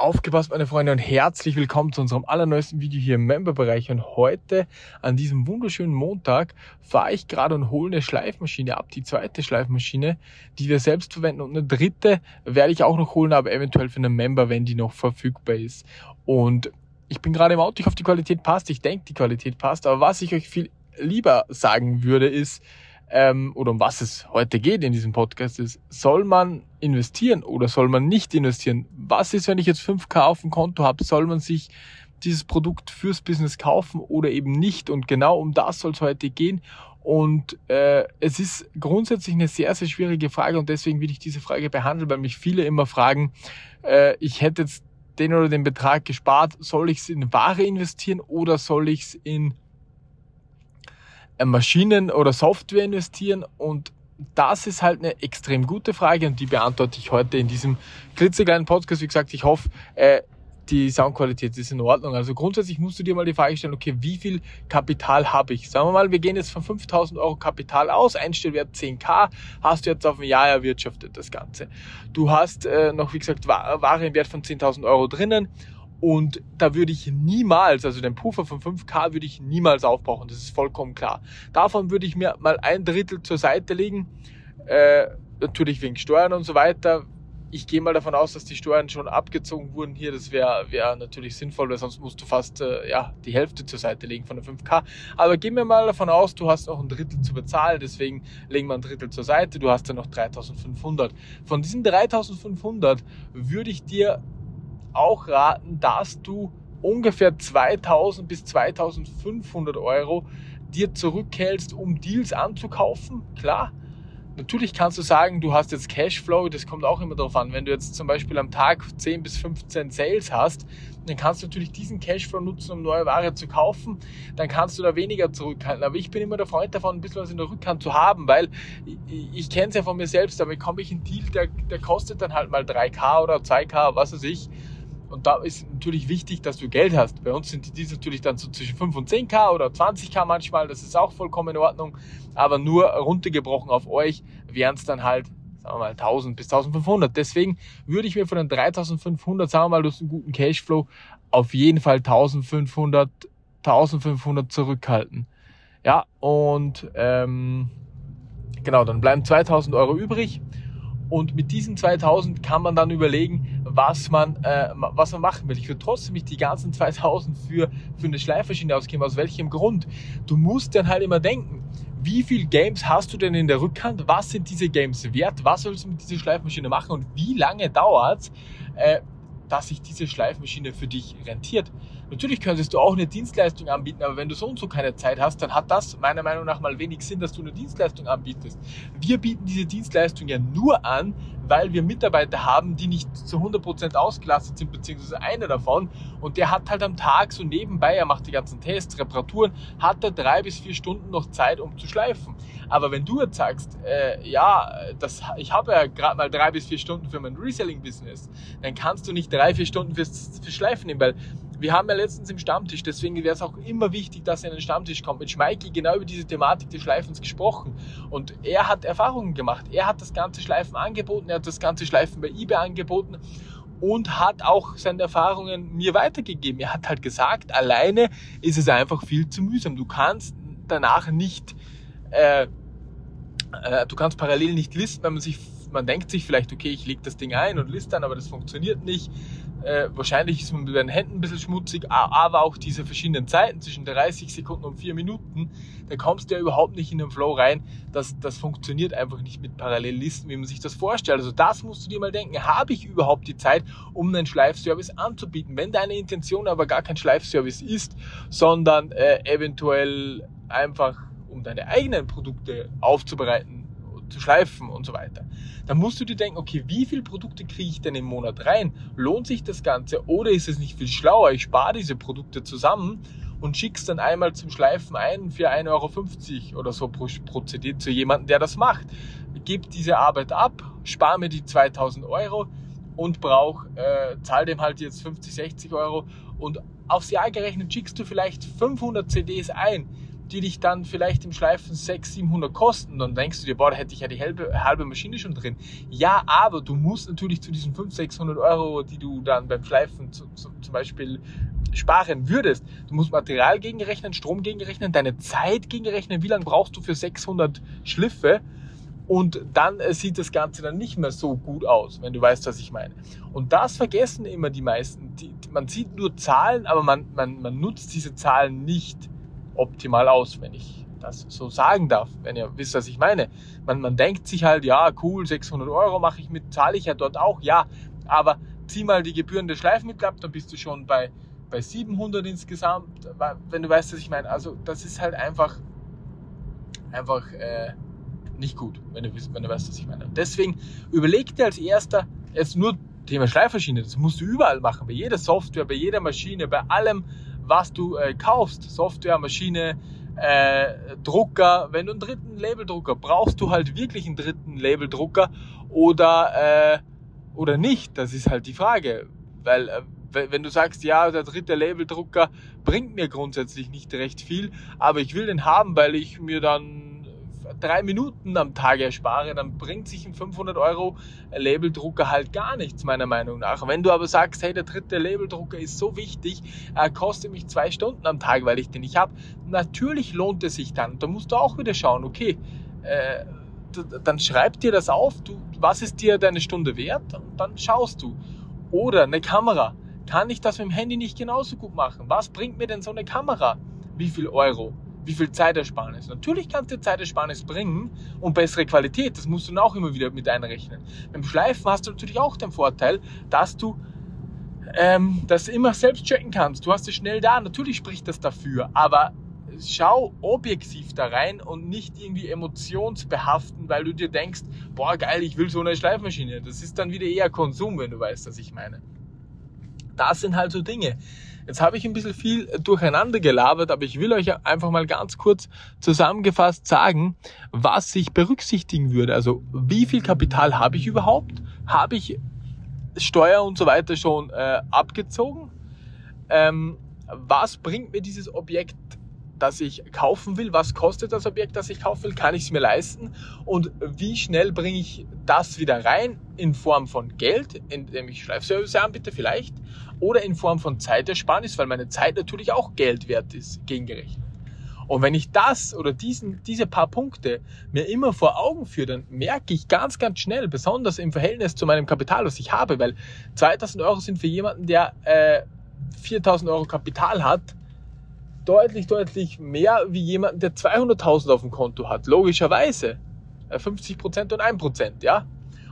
Aufgepasst, meine Freunde, und herzlich willkommen zu unserem allerneuesten Video hier im Member-Bereich. Und heute, an diesem wunderschönen Montag, fahre ich gerade und hole eine Schleifmaschine ab, die zweite Schleifmaschine, die wir selbst verwenden. Und eine dritte werde ich auch noch holen, aber eventuell für einen Member, wenn die noch verfügbar ist. Und ich bin gerade im Auto, ich hoffe, die Qualität passt. Ich denke, die Qualität passt. Aber was ich euch viel lieber sagen würde, ist, ähm, oder um was es heute geht in diesem Podcast ist, soll man investieren oder soll man nicht investieren? Was ist, wenn ich jetzt 5K auf dem Konto habe? Soll man sich dieses Produkt fürs Business kaufen oder eben nicht? Und genau um das soll es heute gehen. Und äh, es ist grundsätzlich eine sehr, sehr schwierige Frage und deswegen will ich diese Frage behandeln, weil mich viele immer fragen, äh, ich hätte jetzt den oder den Betrag gespart, soll ich es in Ware investieren oder soll ich es in Maschinen oder Software investieren? Und das ist halt eine extrem gute Frage und die beantworte ich heute in diesem klitzekleinen Podcast. Wie gesagt, ich hoffe, äh, die Soundqualität ist in Ordnung. Also grundsätzlich musst du dir mal die Frage stellen, okay, wie viel Kapital habe ich? Sagen wir mal, wir gehen jetzt von 5000 Euro Kapital aus, Einstellwert 10k, hast du jetzt auf ein Jahr erwirtschaftet das Ganze. Du hast äh, noch, wie gesagt, Ware im Wert von 10.000 Euro drinnen und da würde ich niemals, also den Puffer von 5K würde ich niemals aufbrauchen, das ist vollkommen klar. Davon würde ich mir mal ein Drittel zur Seite legen, äh, natürlich wegen Steuern und so weiter. Ich gehe mal davon aus, dass die Steuern schon abgezogen wurden hier. Das wäre wär natürlich sinnvoll, weil sonst musst du fast äh, ja, die Hälfte zur Seite legen von der 5K. Aber gehen wir mal davon aus, du hast noch ein Drittel zu bezahlen, deswegen legen wir ein Drittel zur Seite. Du hast dann noch 3500. Von diesen 3500 würde ich dir auch raten, dass du ungefähr 2000 bis 2500 Euro dir zurückhältst, um Deals anzukaufen. Klar, natürlich kannst du sagen, du hast jetzt Cashflow, das kommt auch immer darauf an. Wenn du jetzt zum Beispiel am Tag 10 bis 15 Sales hast, dann kannst du natürlich diesen Cashflow nutzen, um neue Ware zu kaufen. Dann kannst du da weniger zurückhalten. Aber ich bin immer der Freund davon, ein bisschen was in der Rückhand zu haben, weil ich, ich kenne es ja von mir selbst, da bekomme ich einen Deal, der, der kostet dann halt mal 3K oder 2K, was weiß ich. Und da ist natürlich wichtig, dass du Geld hast. Bei uns sind die natürlich dann so zwischen 5 und 10k oder 20k manchmal. Das ist auch vollkommen in Ordnung. Aber nur runtergebrochen auf euch wären es dann halt, sagen wir mal, 1000 bis 1500. Deswegen würde ich mir von den 3500, sagen wir mal, du hast einen guten Cashflow, auf jeden Fall 1500, 1500 zurückhalten. Ja, und ähm, genau, dann bleiben 2000 Euro übrig. Und mit diesen 2000 kann man dann überlegen, was man, äh, was man machen will. Ich würde trotzdem nicht die ganzen 2000 für, für eine Schleifmaschine ausgeben. Aus welchem Grund? Du musst dann halt immer denken, wie viel Games hast du denn in der Rückhand? Was sind diese Games wert? Was sollst du mit dieser Schleifmaschine machen? Und wie lange dauert äh, dass sich diese Schleifmaschine für dich rentiert. Natürlich könntest du auch eine Dienstleistung anbieten, aber wenn du so und so keine Zeit hast, dann hat das meiner Meinung nach mal wenig Sinn, dass du eine Dienstleistung anbietest. Wir bieten diese Dienstleistung ja nur an, weil wir Mitarbeiter haben, die nicht zu 100% ausgelastet sind, beziehungsweise einer davon. Und der hat halt am Tag so nebenbei, er macht die ganzen Tests, Reparaturen, hat er drei bis vier Stunden noch Zeit, um zu schleifen. Aber wenn du jetzt sagst, äh, ja, das, ich habe ja gerade mal drei bis vier Stunden für mein Reselling-Business, dann kannst du nicht drei, vier Stunden fürs, fürs Schleifen nehmen, weil wir haben ja letztens im Stammtisch, deswegen wäre es auch immer wichtig, dass er in den Stammtisch kommt, mit Schmeiki genau über diese Thematik des Schleifens gesprochen. Und er hat Erfahrungen gemacht. Er hat das ganze Schleifen angeboten, er hat das ganze Schleifen bei eBay angeboten und hat auch seine Erfahrungen mir weitergegeben. Er hat halt gesagt, alleine ist es einfach viel zu mühsam. Du kannst danach nicht, äh, äh, du kannst parallel nicht listen, wenn man sich man denkt sich vielleicht, okay, ich lege das Ding ein und liste dann, aber das funktioniert nicht. Äh, wahrscheinlich ist man mit den Händen ein bisschen schmutzig, aber auch diese verschiedenen Zeiten zwischen 30 Sekunden und 4 Minuten, da kommst du ja überhaupt nicht in den Flow rein. Das, das funktioniert einfach nicht mit Parallellisten, wie man sich das vorstellt. Also das musst du dir mal denken, habe ich überhaupt die Zeit, um einen Schleifservice anzubieten? Wenn deine Intention aber gar kein Schleifservice ist, sondern äh, eventuell einfach um deine eigenen Produkte aufzubereiten, zu schleifen und so weiter. Dann musst du dir denken, okay, wie viele Produkte kriege ich denn im Monat rein? Lohnt sich das Ganze oder ist es nicht viel schlauer? Ich spare diese Produkte zusammen und schick's dann einmal zum Schleifen ein für 1,50 Euro oder so pro, pro CD zu jemandem, der das macht. Gib diese Arbeit ab, spare mir die 2000 Euro und brauch, äh, zahl dem halt jetzt 50, 60 Euro und aufs Jahr gerechnet schickst du vielleicht 500 CDs ein die dich dann vielleicht im Schleifen 600, 700 kosten. Dann denkst du dir, boah, da hätte ich ja die halbe, halbe Maschine schon drin. Ja, aber du musst natürlich zu diesen 500, 600 Euro, die du dann beim Schleifen zu, zu, zum Beispiel sparen würdest, du musst Material gegenrechnen, Strom gegenrechnen, deine Zeit gegenrechnen, wie lange brauchst du für 600 Schliffe und dann äh, sieht das Ganze dann nicht mehr so gut aus, wenn du weißt, was ich meine. Und das vergessen immer die meisten. Die, man sieht nur Zahlen, aber man, man, man nutzt diese Zahlen nicht optimal aus, wenn ich das so sagen darf, wenn ihr wisst, was ich meine. Man, man denkt sich halt, ja, cool, 600 Euro mache ich mit, zahle ich ja dort auch, ja, aber zieh mal die Gebühren der Schleifmittel ab, dann bist du schon bei, bei 700 insgesamt, wenn du weißt, was ich meine. Also das ist halt einfach, einfach äh, nicht gut, wenn du, wenn du weißt, was ich meine. Und deswegen überleg dir als erster, jetzt nur Thema Schleifmaschine, das musst du überall machen, bei jeder Software, bei jeder Maschine, bei allem, was du äh, kaufst. Software, Maschine, äh, Drucker. Wenn du einen dritten Labeldrucker brauchst du halt wirklich einen dritten Labeldrucker oder, äh, oder nicht. Das ist halt die Frage. Weil äh, wenn du sagst, ja, der dritte Labeldrucker bringt mir grundsätzlich nicht recht viel, aber ich will den haben, weil ich mir dann drei Minuten am Tag erspare, dann bringt sich ein 500 Euro Labeldrucker halt gar nichts, meiner Meinung nach. Wenn du aber sagst, hey, der dritte Labeldrucker ist so wichtig, er kostet mich zwei Stunden am Tag, weil ich den nicht habe, natürlich lohnt es sich dann. Da musst du auch wieder schauen, okay, äh, dann schreib dir das auf, du, was ist dir deine Stunde wert und dann schaust du. Oder eine Kamera. Kann ich das mit dem Handy nicht genauso gut machen? Was bringt mir denn so eine Kamera? Wie viel Euro? Wie viel Zeitersparnis. Natürlich kannst du Zeitersparnis bringen und bessere Qualität. Das musst du dann auch immer wieder mit einrechnen. Beim Schleifen hast du natürlich auch den Vorteil, dass du ähm, das immer selbst checken kannst. Du hast es schnell da. Natürlich spricht das dafür. Aber schau objektiv da rein und nicht irgendwie emotionsbehaften, weil du dir denkst, boah geil, ich will so eine Schleifmaschine. Das ist dann wieder eher Konsum, wenn du weißt, was ich meine. Das sind halt so Dinge. Jetzt habe ich ein bisschen viel durcheinander gelabert, aber ich will euch einfach mal ganz kurz zusammengefasst sagen, was ich berücksichtigen würde. Also wie viel Kapital habe ich überhaupt? Habe ich Steuer und so weiter schon äh, abgezogen? Ähm, was bringt mir dieses Objekt das ich kaufen will, was kostet das Objekt, das ich kaufen will, kann ich es mir leisten? Und wie schnell bringe ich das wieder rein? In Form von Geld, indem ich Schleifservice anbiete vielleicht? Oder in Form von Zeitersparnis, weil meine Zeit natürlich auch Geld wert ist, gegengerechnet. Und wenn ich das oder diesen, diese paar Punkte mir immer vor Augen führe, dann merke ich ganz, ganz schnell, besonders im Verhältnis zu meinem Kapital, was ich habe, weil 2000 Euro sind für jemanden, der äh, 4000 Euro Kapital hat, deutlich, deutlich mehr wie jemand, der 200.000 auf dem Konto hat. Logischerweise. 50% und 1%, ja.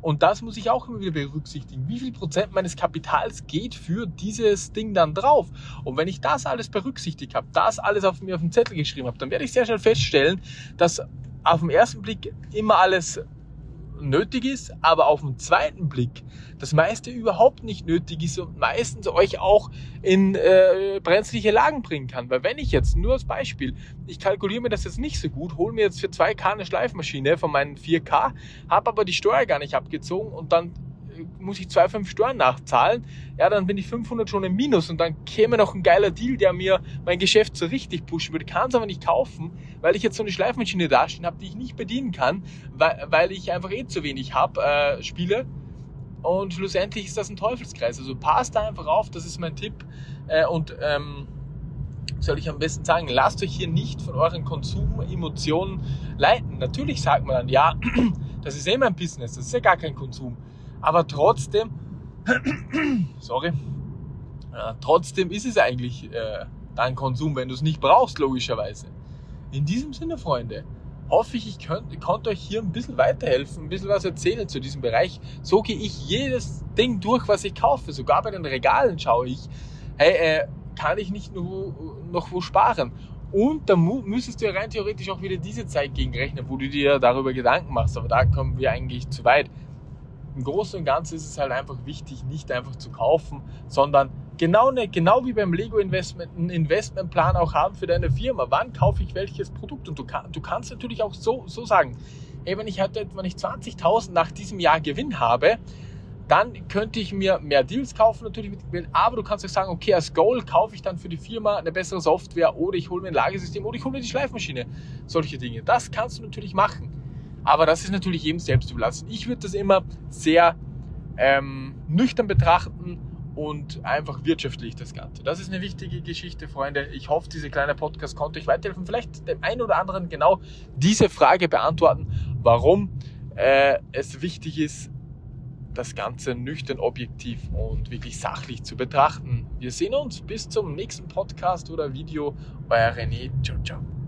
Und das muss ich auch immer wieder berücksichtigen. Wie viel Prozent meines Kapitals geht für dieses Ding dann drauf? Und wenn ich das alles berücksichtigt habe, das alles auf mir auf dem Zettel geschrieben habe, dann werde ich sehr schnell feststellen, dass auf den ersten Blick immer alles nötig ist, aber auf den zweiten Blick das meiste überhaupt nicht nötig ist und meistens euch auch in äh, brenzliche Lagen bringen kann. Weil wenn ich jetzt, nur als Beispiel, ich kalkuliere mir das jetzt nicht so gut, hole mir jetzt für 2K eine Schleifmaschine von meinen 4K, habe aber die Steuer gar nicht abgezogen und dann muss ich 2,5 Steuern nachzahlen, ja, dann bin ich 500 schon im Minus und dann käme noch ein geiler Deal, der mir mein Geschäft so richtig pushen würde. Kann es aber nicht kaufen, weil ich jetzt so eine Schleifmaschine dastehen habe, die ich nicht bedienen kann, weil, weil ich einfach eh zu wenig habe, äh, Spiele. Und schlussendlich ist das ein Teufelskreis. Also passt da einfach auf, das ist mein Tipp. Äh, und ähm, soll ich am besten sagen, lasst euch hier nicht von euren Konsumemotionen leiten. Natürlich sagt man dann, ja, das ist eh mein Business, das ist ja gar kein Konsum. Aber trotzdem, sorry, äh, trotzdem ist es eigentlich äh, dein Konsum, wenn du es nicht brauchst, logischerweise. In diesem Sinne, Freunde, hoffe ich, ich könnt, konnte euch hier ein bisschen weiterhelfen, ein bisschen was erzählen zu diesem Bereich. So gehe ich jedes Ding durch, was ich kaufe. Sogar bei den Regalen schaue ich, hey, äh, kann ich nicht noch, noch wo sparen? Und da müsstest du ja rein theoretisch auch wieder diese Zeit gegenrechnen, wo du dir darüber Gedanken machst. Aber da kommen wir eigentlich zu weit im Großen und Ganzen ist es halt einfach wichtig, nicht einfach zu kaufen, sondern genau, ne, genau wie beim Lego-Investment einen Investmentplan auch haben für deine Firma. Wann kaufe ich welches Produkt? Und du, du kannst natürlich auch so, so sagen, ey, wenn ich, halt, wenn ich 20.000 nach diesem Jahr Gewinn habe, dann könnte ich mir mehr Deals kaufen, natürlich mit Geld, aber du kannst auch sagen, okay, als Goal kaufe ich dann für die Firma eine bessere Software oder ich hole mir ein Lagersystem oder ich hole mir die Schleifmaschine. Solche Dinge. Das kannst du natürlich machen. Aber das ist natürlich jedem selbst überlassen. Ich würde das immer sehr ähm, nüchtern betrachten und einfach wirtschaftlich das Ganze. Das ist eine wichtige Geschichte, Freunde. Ich hoffe, diese kleine Podcast konnte euch weiterhelfen. Vielleicht dem einen oder anderen genau diese Frage beantworten, warum äh, es wichtig ist, das Ganze nüchtern, objektiv und wirklich sachlich zu betrachten. Wir sehen uns bis zum nächsten Podcast oder Video. Euer René. Ciao, ciao.